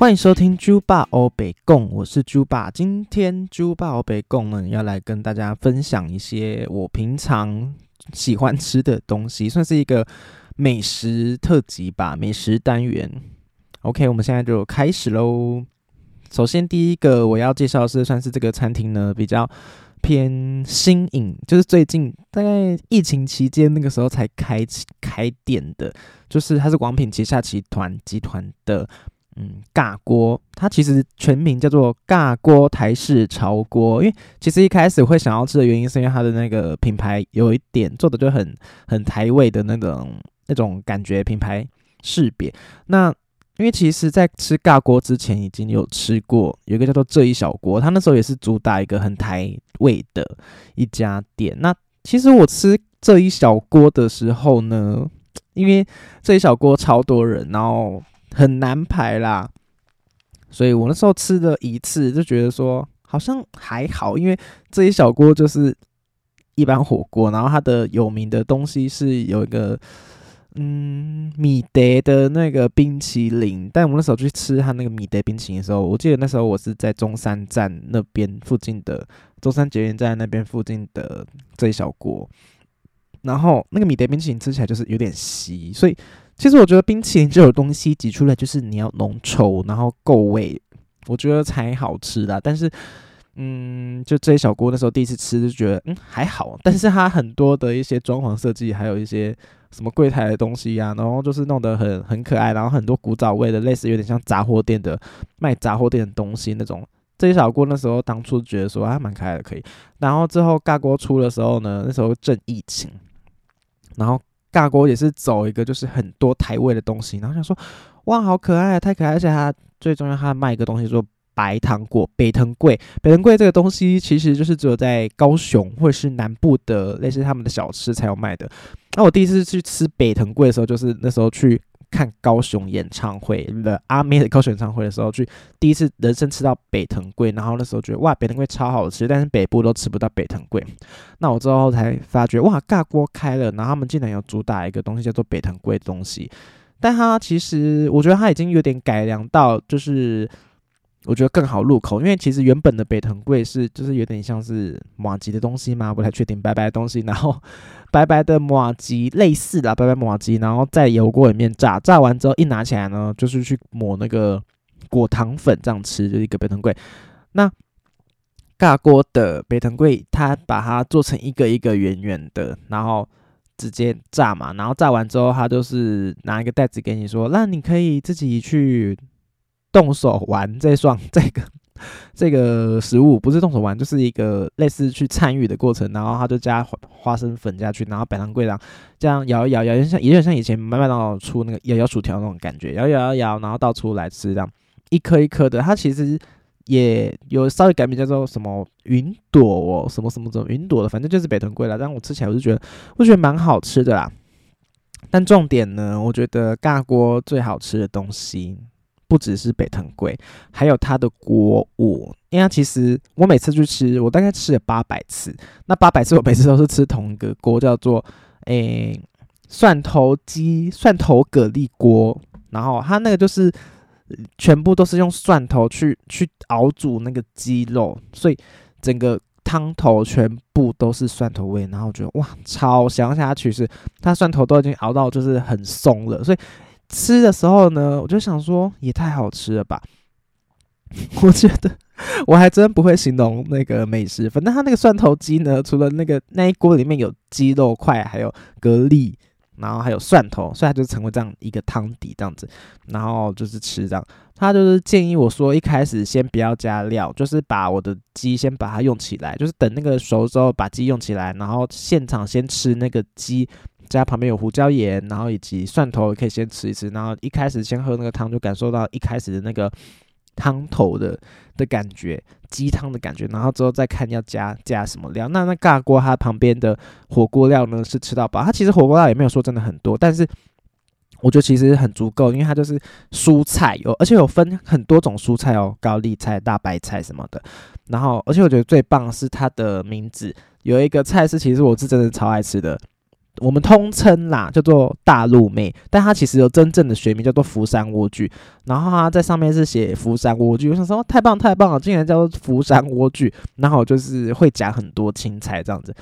欢迎收听猪爸欧北贡，我是猪爸。今天猪爸欧北贡呢，要来跟大家分享一些我平常喜欢吃的东西，算是一个美食特辑吧，美食单元。OK，我们现在就开始喽。首先，第一个我要介绍的是，算是这个餐厅呢比较偏新颖，就是最近大概疫情期间那个时候才开开店的，就是它是广品旗下集团集团的。嗯，尬锅，它其实全名叫做尬锅台式炒锅。因为其实一开始会想要吃的原因，是因为它的那个品牌有一点做的就很很台味的那种那种感觉，品牌识别。那因为其实，在吃尬锅之前，已经有吃过有一个叫做这一小锅，它那时候也是主打一个很台味的一家店。那其实我吃这一小锅的时候呢，因为这一小锅超多人，然后。很难排啦，所以我那时候吃了一次就觉得说好像还好，因为这一小锅就是一般火锅，然后它的有名的东西是有一个嗯米德的那个冰淇淋，但我们那时候去吃它那个米德冰淇淋的时候，我记得那时候我是在中山站那边附近的中山捷运站那边附近的这一小锅，然后那个米德冰淇淋吃起来就是有点稀，所以。其实我觉得冰淇淋这种东西挤出来就是你要浓稠，然后够味，我觉得才好吃的。但是，嗯，就这一小锅那时候第一次吃就觉得嗯还好，但是它很多的一些装潢设计，还有一些什么柜台的东西呀，然后就是弄得很很可爱，然后很多古早味的，类似有点像杂货店的卖杂货店的东西那种。这一小锅那时候当初觉得说还蛮可爱的，可以。然后之后尬锅出的时候呢，那时候正疫情，然后。大锅也是走一个就是很多台味的东西，然后想说，哇，好可爱啊，太可爱！而且它最重要，它卖一个东西说白糖果，北藤桂，北藤桂这个东西其实就是只有在高雄或者是南部的类似他们的小吃才有卖的。那我第一次去吃北藤桂的时候，就是那时候去。看高雄演唱会的阿妹的高雄演唱会的时候，去第一次人生吃到北藤贵，然后那时候觉得哇，北藤贵超好吃，但是北部都吃不到北藤贵。那我之后才发觉哇，尬锅开了，然后他们竟然有主打一个东西叫做北藤贵的东西，但它其实我觉得它已经有点改良到就是。我觉得更好入口，因为其实原本的北藤贵是就是有点像是马吉的东西嘛，不太确定白白的东西，然后白白的马吉类似的白白马吉，然后在油锅里面炸，炸完之后一拿起来呢，就是去抹那个果糖粉这样吃，就一个北藤贵。那尬锅的北藤贵，它把它做成一个一个圆圆的，然后直接炸嘛，然后炸完之后，它就是拿一个袋子给你说，那你可以自己去。动手玩这双这个 这个食物不是动手玩，就是一个类似去参与的过程。然后他就加花生粉下去，然后摆上柜上这样摇一摇，摇一像有点像以前麦当劳出那个摇摇薯条那种感觉，摇摇摇摇，然后倒出来吃，这样一颗一颗的。它其实也有稍微改名叫做什么云朵哦，什么什么什么云朵的，反正就是北藤贵了。但我吃起来我就觉得，我觉得蛮好吃的啦。但重点呢，我觉得尬锅最好吃的东西。不只是北藤贵，还有它的锅物。因为其实我每次去吃，我大概吃了八百次。那八百次我每次都是吃同一个锅，叫做诶蒜头鸡蒜头蛤蜊锅。然后它那个就是全部都是用蒜头去去熬煮那个鸡肉，所以整个汤头全部都是蒜头味。然后觉得哇，超香下去是它蒜头都已经熬到就是很松了，所以。吃的时候呢，我就想说也太好吃了吧！我觉得 我还真不会形容那个美食。反正它那个蒜头鸡呢，除了那个那一锅里面有鸡肉块，还有蛤蜊，然后还有蒜头，所以它就成为这样一个汤底这样子。然后就是吃这样，他就是建议我说一开始先不要加料，就是把我的鸡先把它用起来，就是等那个熟之后把鸡用起来，然后现场先吃那个鸡。加旁边有胡椒盐，然后以及蒜头也，可以先吃一吃。然后一开始先喝那个汤，就感受到一开始的那个汤头的的感觉，鸡汤的感觉。然后之后再看要加加什么料。那那尬锅它旁边的火锅料呢是吃到饱，它其实火锅料也没有说真的很多，但是我觉得其实很足够，因为它就是蔬菜有，而且有分很多种蔬菜哦，高丽菜、大白菜什么的。然后而且我觉得最棒是它的名字，有一个菜是其实我是真的超爱吃的。我们通称啦，叫做大陆妹，但它其实有真正的学名叫做福山莴苣。然后它在上面是写福山莴苣，我想说太棒太棒了，竟然叫做福山莴苣。然后就是会夹很多青菜这样子，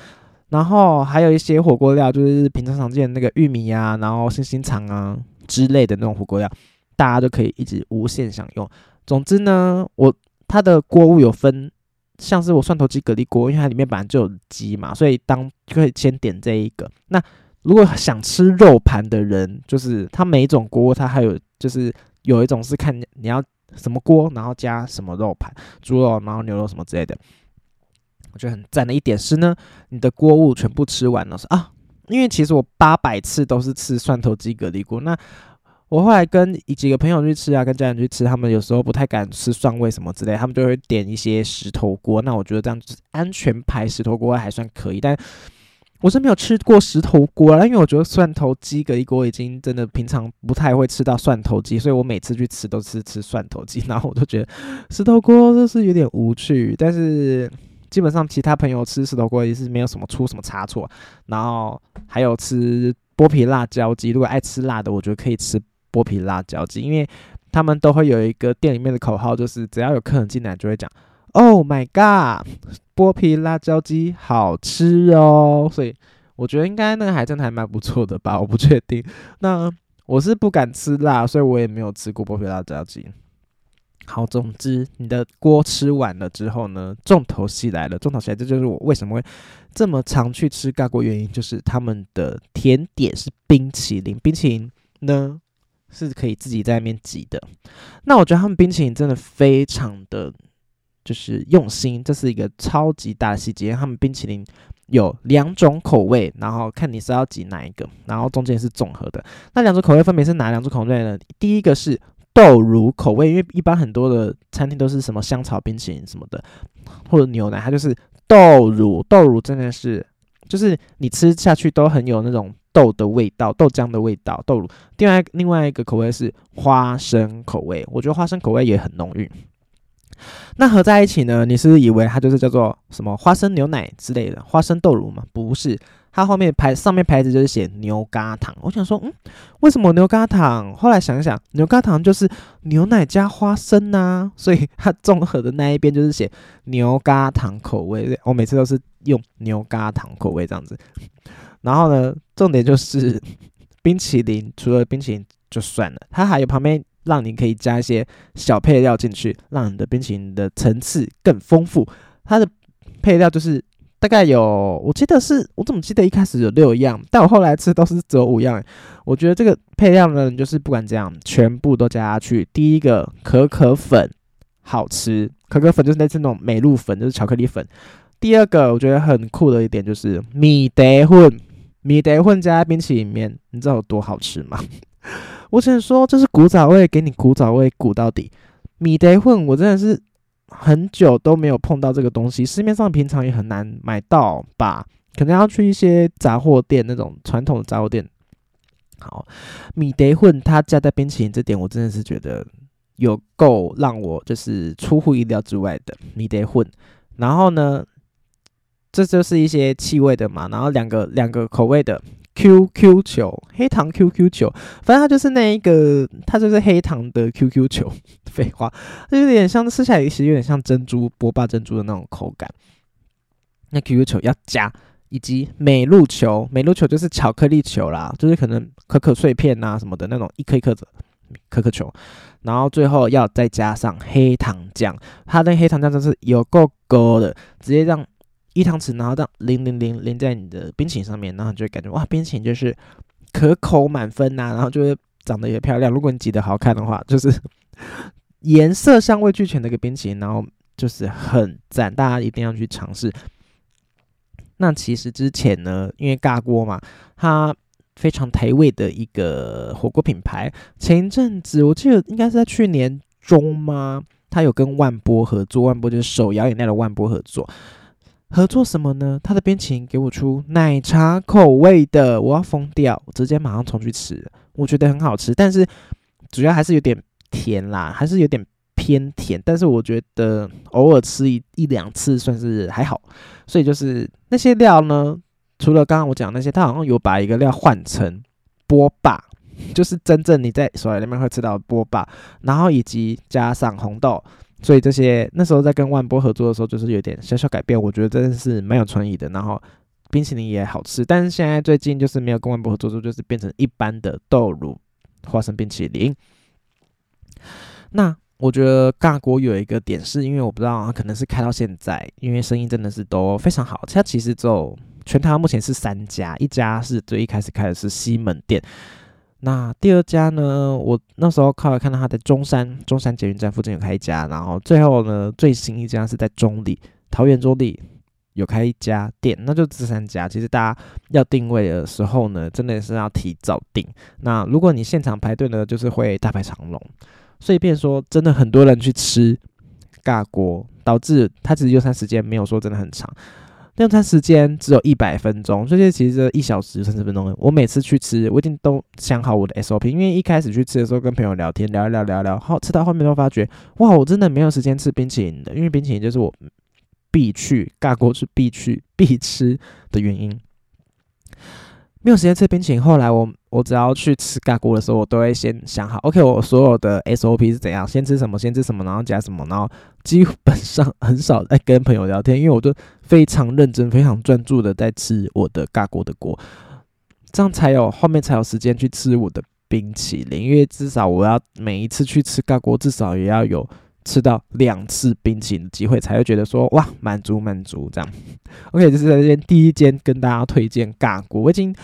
然后还有一些火锅料，就是平常常见的那个玉米啊，然后星星肠啊之类的那种火锅料，大家都可以一直无限享用。总之呢，我它的锅物有分。像是我蒜头鸡蛤蜊锅，因为它里面本来就有鸡嘛，所以当可以先点这一个。那如果想吃肉盘的人，就是它每一种锅它还有就是有一种是看你要什么锅，然后加什么肉盘，猪肉，然后牛肉什么之类的。我觉得很赞的一点是呢，你的锅物全部吃完了是啊，因为其实我八百次都是吃蒜头鸡蛤蜊锅，那。我后来跟几个朋友去吃啊，跟家人去吃，他们有时候不太敢吃蒜味什么之类，他们就会点一些石头锅。那我觉得这样子安全牌石头锅还算可以，但我是没有吃过石头锅啦，因为我觉得蒜头鸡隔一锅已经真的平常不太会吃到蒜头鸡，所以我每次去吃都是吃蒜头鸡，然后我都觉得石头锅就是有点无趣。但是基本上其他朋友吃石头锅也是没有什么出什么差错，然后还有吃剥皮辣椒鸡，如果爱吃辣的，我觉得可以吃。剥皮辣椒鸡，因为他们都会有一个店里面的口号，就是只要有客人进来，就会讲 “Oh my god，剥皮辣椒鸡好吃哦”。所以我觉得应该那个还真的还蛮不错的吧，我不确定。那我是不敢吃辣，所以我也没有吃过剥皮辣椒鸡。好，总之你的锅吃完了之后呢，重头戏来了。重头戏来，这就是我为什么会这么常去吃尬锅原因，就是他们的甜点是冰淇淋。冰淇淋呢？是可以自己在那边挤的，那我觉得他们冰淇淋真的非常的，就是用心，这是一个超级大的细节。他们冰淇淋有两种口味，然后看你是要挤哪一个，然后中间是综合的。那两种口味分别是哪两种口味呢？第一个是豆乳口味，因为一般很多的餐厅都是什么香草冰淇淋什么的，或者牛奶，它就是豆乳。豆乳真的是，就是你吃下去都很有那种。豆的味道，豆浆的味道，豆乳。另外另外一个口味是花生口味，我觉得花生口味也很浓郁。那合在一起呢？你是是以为它就是叫做什么花生牛奶之类的，花生豆乳吗？不是，它后面牌上面牌子就是写牛轧糖。我想说，嗯，为什么牛轧糖？后来想想，牛轧糖就是牛奶加花生呐，所以它综合的那一边就是写牛轧糖口味。我每次都是用牛轧糖口味这样子。然后呢，重点就是 冰淇淋，除了冰淇淋就算了，它还有旁边让你可以加一些小配料进去，让你的冰淇淋的层次更丰富。它的配料就是大概有，我记得是我怎么记得一开始有六样，但我后来吃都是只有五样。我觉得这个配料呢，就是不管怎样，全部都加下去。第一个可可粉好吃，可可粉就是类似那种美露粉，就是巧克力粉。第二个我觉得很酷的一点就是米德混。米德混加在冰淇淋里面，你知道有多好吃吗？我只能说这是古早味，给你古早味古到底。米德混我真的是很久都没有碰到这个东西，市面上平常也很难买到吧？可能要去一些杂货店那种传统的杂货店。好，米德混它加在冰淇淋这点，我真的是觉得有够让我就是出乎意料之外的米德混。然后呢？这就是一些气味的嘛，然后两个两个口味的 QQ 球，黑糖 QQ 球，反正它就是那一个，它就是黑糖的 QQ 球。废话，就有点像吃起来其实有点像珍珠波霸珍珠的那种口感。那 QQ 球要加，以及美露球，美露球就是巧克力球啦，就是可能可可碎片啊什么的那种一颗一颗的可可球，然后最后要再加上黑糖酱，它那黑糖酱真是有够勾的，直接让。一汤匙，然后这样淋淋淋淋在你的冰淇淋上面，然后你就会感觉哇，冰淇淋就是可口满分呐，然后就是长得也漂亮。如果你挤得好看的话，就是颜色香味俱全的一个冰淇淋，然后就是很赞，大家一定要去尝试。那其实之前呢，因为尬锅嘛，它非常台味的一个火锅品牌，前一阵子我记得应该是在去年中吗？它有跟万波合作，万波就是手摇饮料的万波合作。合作什么呢？他的冰淇淋给我出奶茶口味的，我要疯掉！直接马上冲去吃，我觉得很好吃，但是主要还是有点甜啦，还是有点偏甜。但是我觉得偶尔吃一一两次算是还好，所以就是那些料呢，除了刚刚我讲那些，它好像有把一个料换成波霸，就是真正你在手里面会吃到波霸，然后以及加上红豆，所以这些那时候在跟万波合作的时候，就是有点小小改变，我觉得真的是蛮有创意的。然后冰淇淋也好吃，但是现在最近就是没有跟万波合作，就是变成一般的豆乳花生冰淇淋。那我觉得尬锅有一个点，是因为我不知道，可能是开到现在，因为生意真的是都非常好。它其实只有全台目前是三家，一家是最一开始开的是西门店，那第二家呢，我那时候靠看到他在中山中山捷运站附近有开一家，然后最后呢，最新一家是在中立桃园中立有开一家店，那就这三家。其实大家要定位的时候呢，真的是要提早定。那如果你现场排队呢，就是会大排长龙。所以，变说真的很多人去吃尬锅，导致它其实用餐时间没有说真的很长，用餐时间只有一百分钟，所以其实一小时三十分钟。我每次去吃，我已经都想好我的 SOP，因为一开始去吃的时候跟朋友聊天，聊一聊，聊聊，后吃到后面都发觉，哇，我真的没有时间吃冰淇淋的，因为冰淇淋就是我必去尬锅是必去必吃的原因。没有时间吃冰淇淋。后来我我只要去吃尬锅的时候，我都会先想好，OK，我所有的 SOP 是怎样，先吃什么，先吃什么，然后加什么，然后基本上很少在跟朋友聊天，因为我都非常认真、非常专注的在吃我的尬锅的锅，这样才有后面才有时间去吃我的冰淇淋。因为至少我要每一次去吃尬锅，至少也要有。吃到两次冰淇淋的机会，才会觉得说哇满足满足这样。OK，这是在这间第一间跟大家推荐尬锅。我已经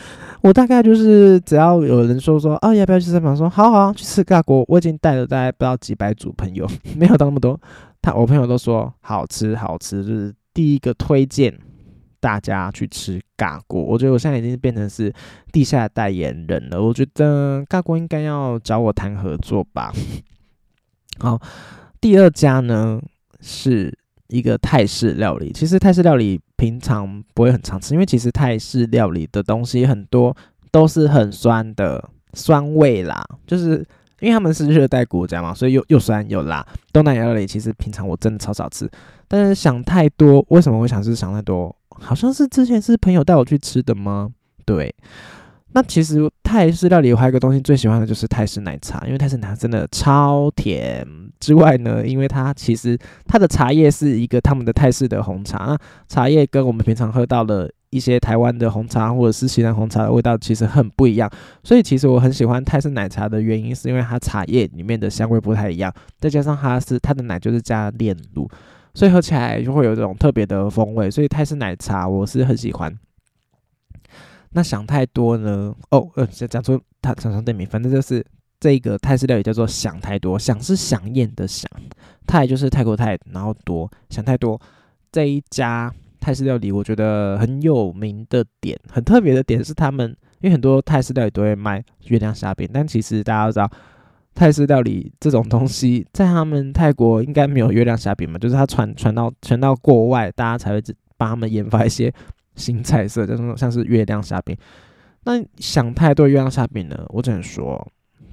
我大概就是只要有人说说啊要不要去吃饭，说好好去吃尬锅。我已经带了大概不知道几百组朋友，没有到那么多。他我朋友都说好吃好吃，就是第一个推荐大家去吃尬锅。我觉得我现在已经变成是地下代言人了。我觉得尬锅应该要找我谈合作吧。好。第二家呢是一个泰式料理，其实泰式料理平常不会很常吃，因为其实泰式料理的东西很多都是很酸的酸味啦，就是因为他们是热带国家嘛，所以又又酸又辣。东南亚料理其实平常我真的超少吃，但是想太多，为什么会想吃想太多？好像是之前是朋友带我去吃的吗？对。那其实泰式料理还有一个东西最喜欢的就是泰式奶茶，因为泰式奶茶真的超甜。之外呢，因为它其实它的茶叶是一个他们的泰式的红茶，那茶叶跟我们平常喝到的一些台湾的红茶或者是西南红茶的味道其实很不一样。所以其实我很喜欢泰式奶茶的原因，是因为它茶叶里面的香味不太一样，再加上它是它的奶就是加炼乳，所以喝起来就会有这种特别的风味。所以泰式奶茶我是很喜欢。那想太多呢？哦，呃，讲出他厂商店名，反正就是这个泰式料理叫做想太多，想是想念的想，泰就是泰国泰，然后多想太多。这一家泰式料理，我觉得很有名的点，很特别的点是他们，因为很多泰式料理都会卖月亮虾饼，但其实大家都知道，泰式料理这种东西在他们泰国应该没有月亮虾饼嘛，就是它传传到传到国外，大家才会帮他们研发一些。新菜色，就那种像是月亮虾饼。那想太多月亮虾饼呢？我只能说，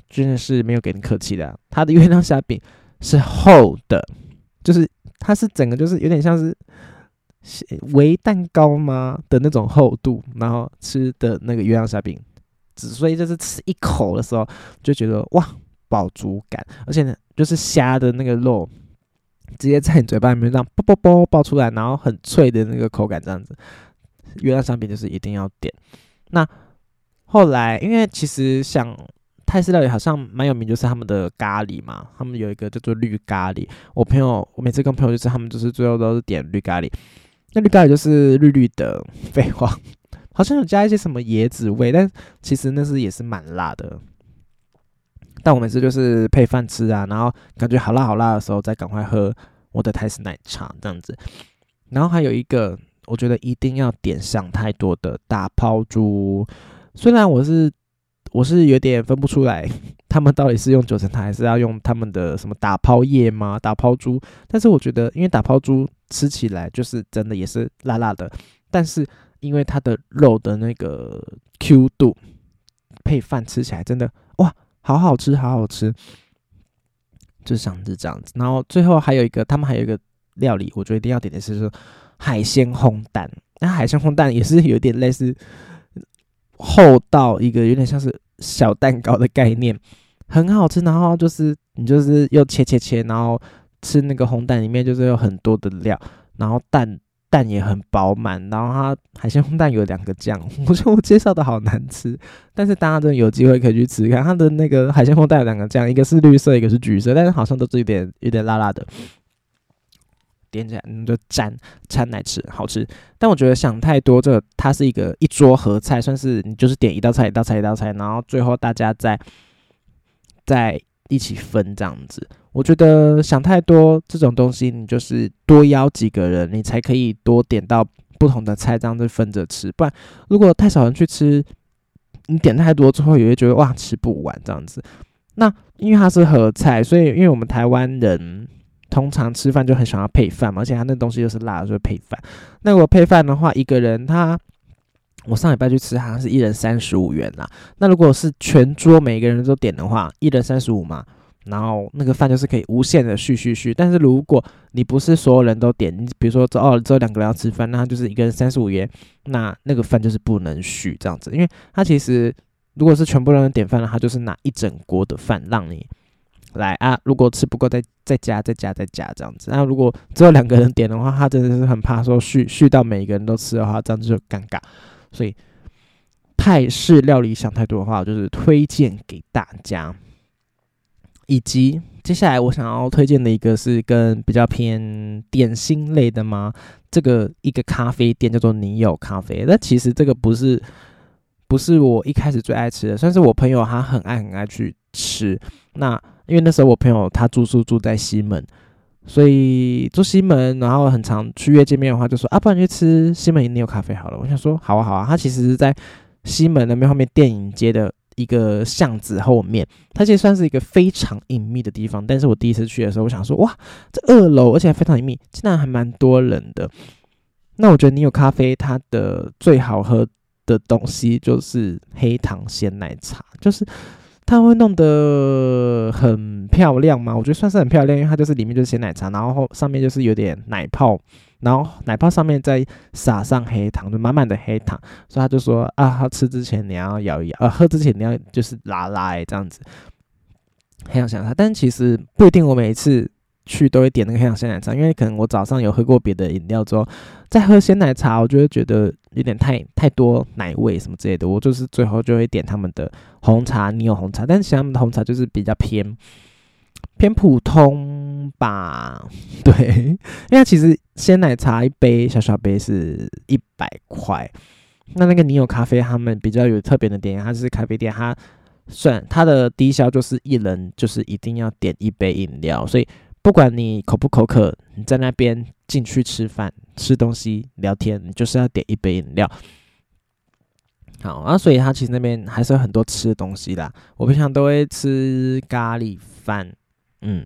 真的是没有给你客气的。它的月亮虾饼是厚的，就是它是整个就是有点像是微蛋糕吗的那种厚度，然后吃的那个月亮虾饼，只所以就是吃一口的时候就觉得哇，饱足感，而且呢，就是虾的那个肉直接在你嘴巴里面这样啵啵啵爆出来，然后很脆的那个口感这样子。月亮商品就是一定要点。那后来，因为其实像泰式料理好像蛮有名，就是他们的咖喱嘛，他们有一个叫做绿咖喱。我朋友，我每次跟朋友就是他们就是最后都是点绿咖喱。那绿咖喱就是绿绿的，废话，好像有加一些什么椰子味，但其实那是也是蛮辣的。但我每次就是配饭吃啊，然后感觉好辣好辣的时候，再赶快喝我的泰式奶茶这样子。然后还有一个。我觉得一定要点上太多的打抛猪，虽然我是我是有点分不出来，他们到底是用九层塔还是要用他们的什么打抛叶吗？打抛猪，但是我觉得，因为打抛猪吃起来就是真的也是辣辣的，但是因为它的肉的那个 Q 度，配饭吃起来真的哇，好好吃，好好吃，就像是这样子。然后最后还有一个，他们还有一个料理，我觉得一定要点的是说。海鲜烘蛋，那海鲜烘蛋也是有点类似厚到一个有点像是小蛋糕的概念，很好吃。然后就是你就是又切切切，然后吃那个烘蛋里面就是有很多的料，然后蛋蛋也很饱满。然后它海鲜烘蛋有两个酱，我觉得我介绍的好难吃，但是大家真的有机会可以去吃看。它的那个海鲜烘蛋有两个酱，一个是绿色，一个是橘色，但是好像都是有点有点辣辣的。点起来你就蘸掺来吃，好吃。但我觉得想太多，这它是一个一桌合菜，算是你就是点一道菜一道菜一道菜，然后最后大家再再一起分这样子。我觉得想太多这种东西，你就是多邀几个人，你才可以多点到不同的菜，这样子分着吃。不然如果太少人去吃，你点太多之后也会觉得哇吃不完这样子。那因为它是合菜，所以因为我们台湾人。通常吃饭就很喜欢配饭嘛，而且他那东西又是辣，所以配饭。那我配饭的话，一个人他，我上礼拜去吃，好像是一人三十五元啦。那如果是全桌每个人都点的话，一人三十五嘛，然后那个饭就是可以无限的续续续。但是如果你不是所有人都点，你比如说哦只有两个人要吃饭，那就是一个人三十五元，那那个饭就是不能续这样子，因为他其实如果是全部人点饭的话，就是拿一整锅的饭让你。来啊！如果吃不够，再再加，再加，再加这样子。那如果只有两个人点的话，他真的是很怕说续续到每一个人都吃的话，这样子就尴尬。所以泰式料理想太多的话，就是推荐给大家。以及接下来我想要推荐的一个是跟比较偏点心类的吗？这个一个咖啡店叫做你有咖啡。那其实这个不是不是我一开始最爱吃的，算是我朋友他很爱很爱去吃。那因为那时候我朋友他住宿住在西门，所以住西门，然后很常去约见面的话，就说啊，不然去吃西门你有咖啡好了。我想说好啊好啊，他其实是在西门那边后面电影街的一个巷子后面，它其实算是一个非常隐秘的地方。但是我第一次去的时候，我想说哇，这二楼而且还非常隐秘，竟然还蛮多人的。那我觉得你有咖啡，它的最好喝的东西就是黑糖鲜奶茶，就是。它会弄得很漂亮吗？我觉得算是很漂亮，因为它就是里面就是鲜奶茶，然后上面就是有点奶泡，然后奶泡上面再撒上黑糖，就满满的黑糖。所以他就说啊，他吃之前你要咬一咬，呃，喝之前你要就是拉拉这样子。很想想它，但其实不一定，我每一次。去都会点那个黑糖鲜奶茶，因为可能我早上有喝过别的饮料之后，再喝鲜奶茶，我就会觉得有点太太多奶味什么之类的。我就是最后就会点他们的红茶，你有红茶，但是他们的红茶就是比较偏 偏普通吧。对，因为其实鲜奶茶一杯小小杯是一百块，那那个你有咖啡，他们比较有特别的点，它是咖啡店，它算它的低消就是一人就是一定要点一杯饮料，所以。不管你口不口渴，你在那边进去吃饭、吃东西、聊天，你就是要点一杯饮料。好啊，所以他其实那边还是有很多吃的东西啦。我平常都会吃咖喱饭，嗯，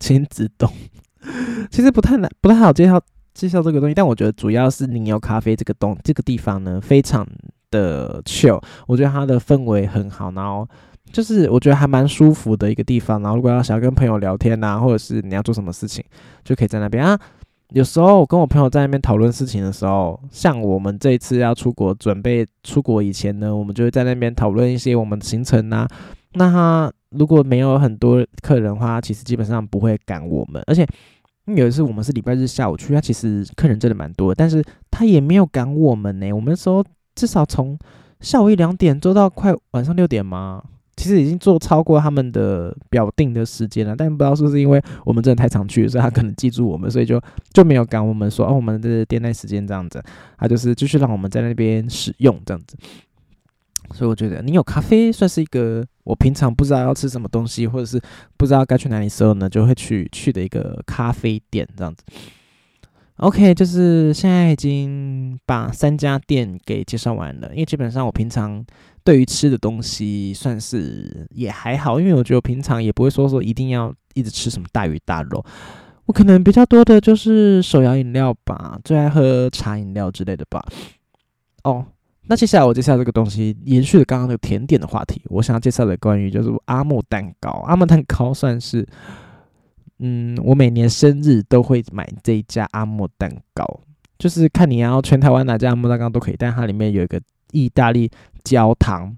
亲子冻，其实不太难，不太好介绍介绍这个东西。但我觉得主要是你有咖啡这个东这个地方呢，非常的 chill，我觉得它的氛围很好，然后。就是我觉得还蛮舒服的一个地方，然后如果要想要跟朋友聊天呐，或者是你要做什么事情，就可以在那边啊。有时候我跟我朋友在那边讨论事情的时候，像我们这一次要出国，准备出国以前呢，我们就会在那边讨论一些我们的行程呐。那他如果没有很多客人的话，其实基本上不会赶我们。而且有一次我们是礼拜日下午去，他其实客人真的蛮多，但是他也没有赶我们呢。我们那时候至少从下午一两点做到快晚上六点嘛？其实已经做超过他们的表定的时间了，但不知道是不是因为我们真的太常去，所以他可能记住我们，所以就就没有赶我们说哦，我们的店内时间这样子，他就是继续让我们在那边使用这样子。所以我觉得你有咖啡算是一个我平常不知道要吃什么东西，或者是不知道该去哪里时候呢，就会去去的一个咖啡店这样子。OK，就是现在已经把三家店给介绍完了，因为基本上我平常。对于吃的东西算是也还好，因为我觉得平常也不会说说一定要一直吃什么大鱼大肉，我可能比较多的就是手摇饮料吧，最爱喝茶饮料之类的吧。哦，那接下来我介绍这个东西，延续了刚刚那个甜点的话题，我想要介绍的关于就是阿莫蛋糕。阿莫蛋糕算是，嗯，我每年生日都会买这一家阿莫蛋糕。就是看你要全台湾哪家阿莫蛋糕都可以，但它里面有一个意大利焦糖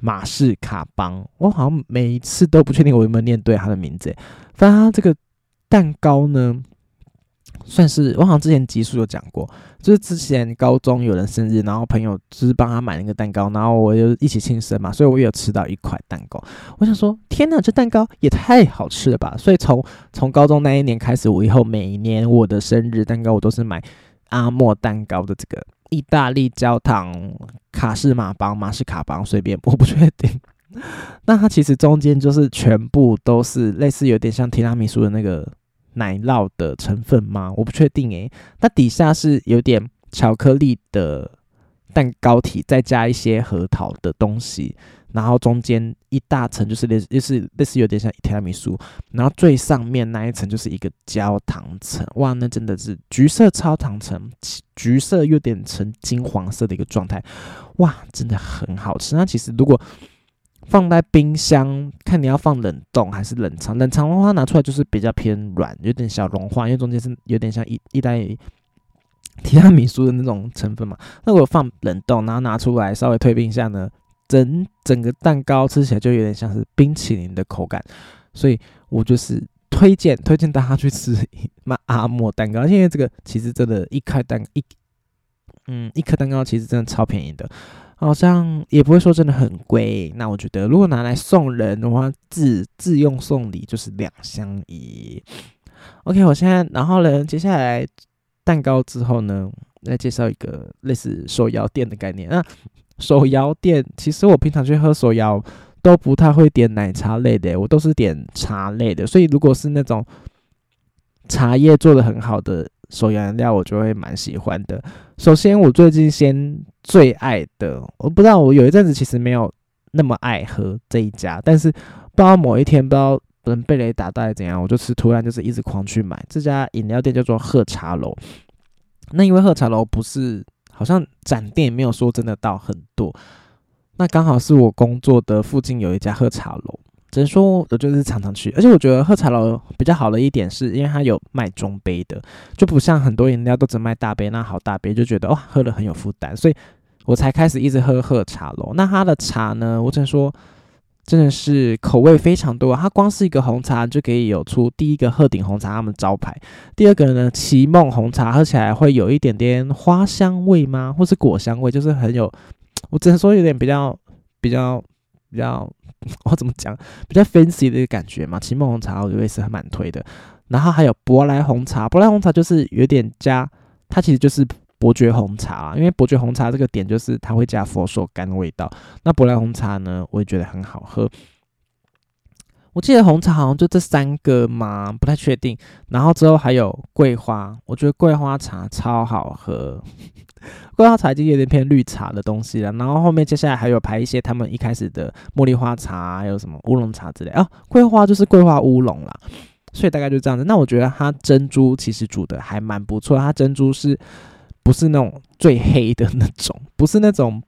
马士卡邦，我好像每一次都不确定我有没有念对它的名字。反正它这个蛋糕呢。算是我好像之前集数有讲过，就是之前高中有人生日，然后朋友就是帮他买那个蛋糕，然后我就一起庆生嘛，所以我有吃到一块蛋糕。我想说，天哪，这蛋糕也太好吃了吧！所以从从高中那一年开始，我以后每一年我的生日蛋糕，我都是买阿莫蛋糕的这个意大利焦糖卡士马邦、马士卡邦，随便我不确定。那它其实中间就是全部都是类似有点像提拉米苏的那个。奶酪的成分吗？我不确定诶。那底下是有点巧克力的蛋糕体，再加一些核桃的东西，然后中间一大层就是类就是类似有点像提拉米苏，然后最上面那一层就是一个焦糖层。哇，那真的是橘色超糖层，橘色有点呈金黄色的一个状态。哇，真的很好吃。那其实如果放在冰箱，看你要放冷冻还是冷藏。冷藏的话拿出来就是比较偏软，有点小融化，因为中间是有点像一一袋提拉米苏的那种成分嘛。那我放冷冻，然后拿出来稍微退冰一下呢，整整个蛋糕吃起来就有点像是冰淇淋的口感。所以我就是推荐推荐大家去吃 那阿莫蛋糕，因为这个其实真的，一颗蛋一嗯一颗蛋糕其实真的超便宜的。好像也不会说真的很贵，那我觉得如果拿来送人的话，自自用送礼就是两相宜。OK，我现在然后呢，接下来蛋糕之后呢，来介绍一个类似手摇店的概念。那手摇店其实我平常去喝手摇都不太会点奶茶类的，我都是点茶类的。所以如果是那种茶叶做的很好的。手摇饮料我就会蛮喜欢的。首先，我最近先最爱的，我不知道我有一阵子其实没有那么爱喝这一家，但是不知道某一天不知道人被雷打到怎样，我就是突然就是一直狂去买这家饮料店叫做喝茶楼。那因为喝茶楼不是好像展店也没有说真的到很多，那刚好是我工作的附近有一家喝茶楼。只能说，我就是常常去，而且我觉得喝茶楼比较好的一点，是因为它有卖中杯的，就不像很多饮料都只卖大杯，那好大杯就觉得哇，喝了很有负担，所以我才开始一直喝喝茶楼。那它的茶呢，我只能说真的是口味非常多，它光是一个红茶就可以有出第一个鹤顶红茶他们招牌，第二个呢，奇梦红茶喝起来会有一点点花香味吗，或是果香味，就是很有，我只能说有点比较比较比较。我怎么讲？比较 fancy 的一个感觉嘛。奇梦红茶我觉得是还蛮推的。然后还有伯莱红茶，伯莱红茶就是有点加，它其实就是伯爵红茶。因为伯爵红茶这个点就是它会加佛手柑的味道。那伯莱红茶呢，我也觉得很好喝。我记得红茶好像就这三个嘛，不太确定。然后之后还有桂花，我觉得桂花茶超好喝。桂花茶已经有点偏绿茶的东西了。然后后面接下来还有排一些他们一开始的茉莉花茶，还有什么乌龙茶之类啊。桂花就是桂花乌龙啦，所以大概就这样子。那我觉得它珍珠其实煮的还蛮不错，它珍珠是不是那种最黑的那种？不是那种。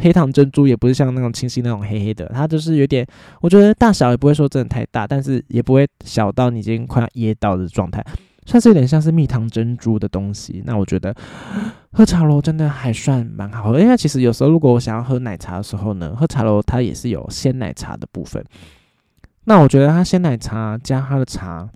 黑糖珍珠也不是像那种清晰那种黑黑的，它就是有点，我觉得大小也不会说真的太大，但是也不会小到你已经快要噎到的状态，算是有点像是蜜糖珍珠的东西。那我觉得 喝茶楼真的还算蛮好喝，因为其实有时候如果我想要喝奶茶的时候呢，喝茶楼它也是有鲜奶茶的部分。那我觉得它鲜奶茶加它的茶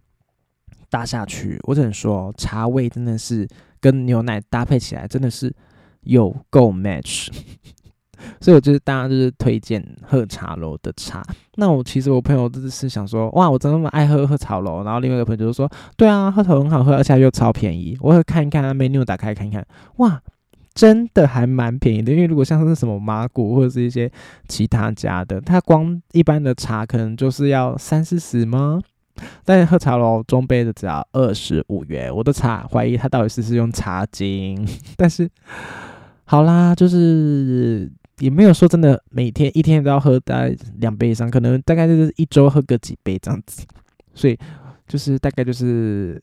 搭下去，我只能说茶味真的是跟牛奶搭配起来真的是有够 match。所以，我就是大家就是推荐喝茶楼的茶。那我其实我朋友就是想说，哇，我真的那么爱喝喝茶楼。然后另外一个朋友就说，对啊，喝茶很好喝，而且又超便宜。我会看一看 menu，打开看一看，哇，真的还蛮便宜的。因为如果像是什么麻古或者是一些其他家的，它光一般的茶可能就是要三四十吗？但是喝茶楼中杯的只要二十五元。我的茶怀疑它到底是不是用茶精，但是好啦，就是。也没有说真的，每天一天都要喝大概两杯以上，可能大概就是一周喝个几杯这样子，所以就是大概就是，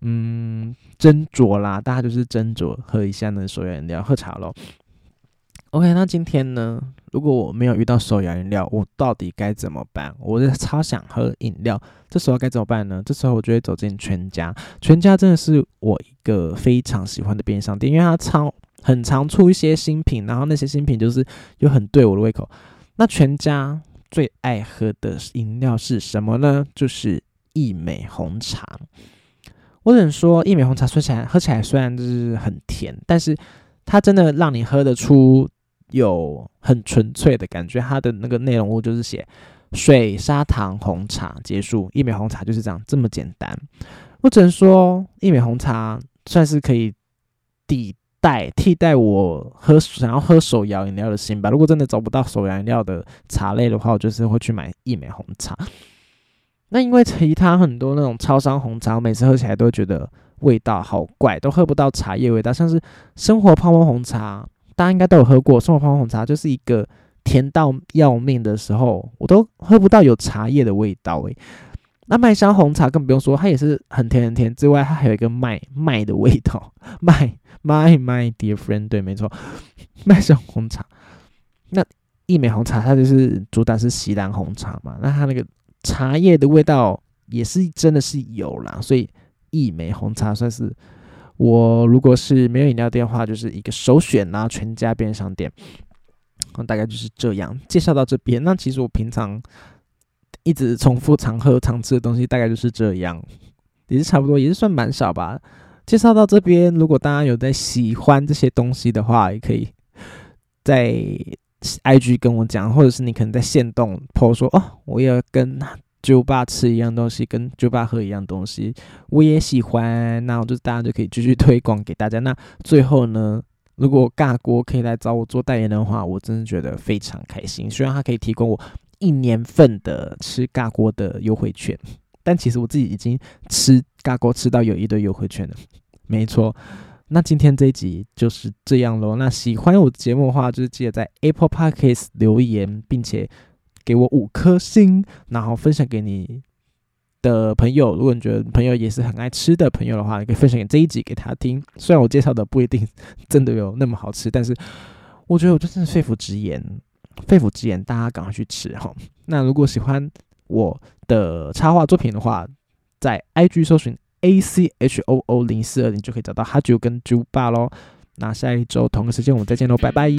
嗯，斟酌啦，大家就是斟酌喝一下那手摇饮料，喝茶咯。OK，那今天呢，如果我没有遇到手摇饮料，我到底该怎么办？我是超想喝饮料，这时候该怎么办呢？这时候我就会走进全家，全家真的是我一个非常喜欢的便利商店，因为它常很常出一些新品，然后那些新品就是又很对我的胃口。那全家最爱喝的饮料是什么呢？就是一美红茶。我只能说，一美红茶说起来喝起来虽然就是很甜，但是它真的让你喝得出。有很纯粹的感觉，它的那个内容物就是写水、砂糖、红茶，结束。益美红茶就是这样，这么简单。我只能说，益美红茶算是可以替代替代我喝想要喝手摇饮料的心吧。如果真的找不到手摇饮料的茶类的话，我就是会去买益美红茶。那因为其他很多那种超商红茶，我每次喝起来都觉得味道好怪，都喝不到茶叶味道，像是生活泡沫红茶。大家应该都有喝过生活泡沫红茶，就是一个甜到要命的时候，我都喝不到有茶叶的味道诶。那麦香红茶更不用说，它也是很甜很甜，之外它还有一个麦麦的味道，麦麦麦 dear friend，对，没错，麦香红茶。那益美红茶它就是主打是锡兰红茶嘛，那它那个茶叶的味道也是真的是有啦，所以一枚红茶算是。我如果是没有饮料店的话，就是一个首选啦，全家便利商店。大概就是这样介绍到这边。那其实我平常一直重复常喝常吃的东西，大概就是这样，也是差不多，也是算蛮少吧。介绍到这边，如果大家有在喜欢这些东西的话，也可以在 IG 跟我讲，或者是你可能在线动 po 说哦，我要跟。酒吧吃一样东西，跟酒吧喝一样东西，我也喜欢。那我就大家就可以继续推广给大家。那最后呢，如果尬锅可以来找我做代言的话，我真的觉得非常开心。虽然他可以提供我一年份的吃尬锅的优惠券，但其实我自己已经吃尬锅吃到有一堆优惠券了。没错，那今天这一集就是这样喽。那喜欢我节目的话，就是记得在 Apple Podcast 留言，并且。给我五颗星，然后分享给你的朋友。如果你觉得朋友也是很爱吃的朋友的话，你可以分享给这一集给他听。虽然我介绍的不一定真的有那么好吃，但是我觉得我真是肺腑之言，肺腑之言，大家赶快去吃哈。那如果喜欢我的插画作品的话，在 IG 搜寻 A C H O O 零四二零就可以找到哈九跟猪爸喽。那下一周同个时间我们再见喽，拜拜。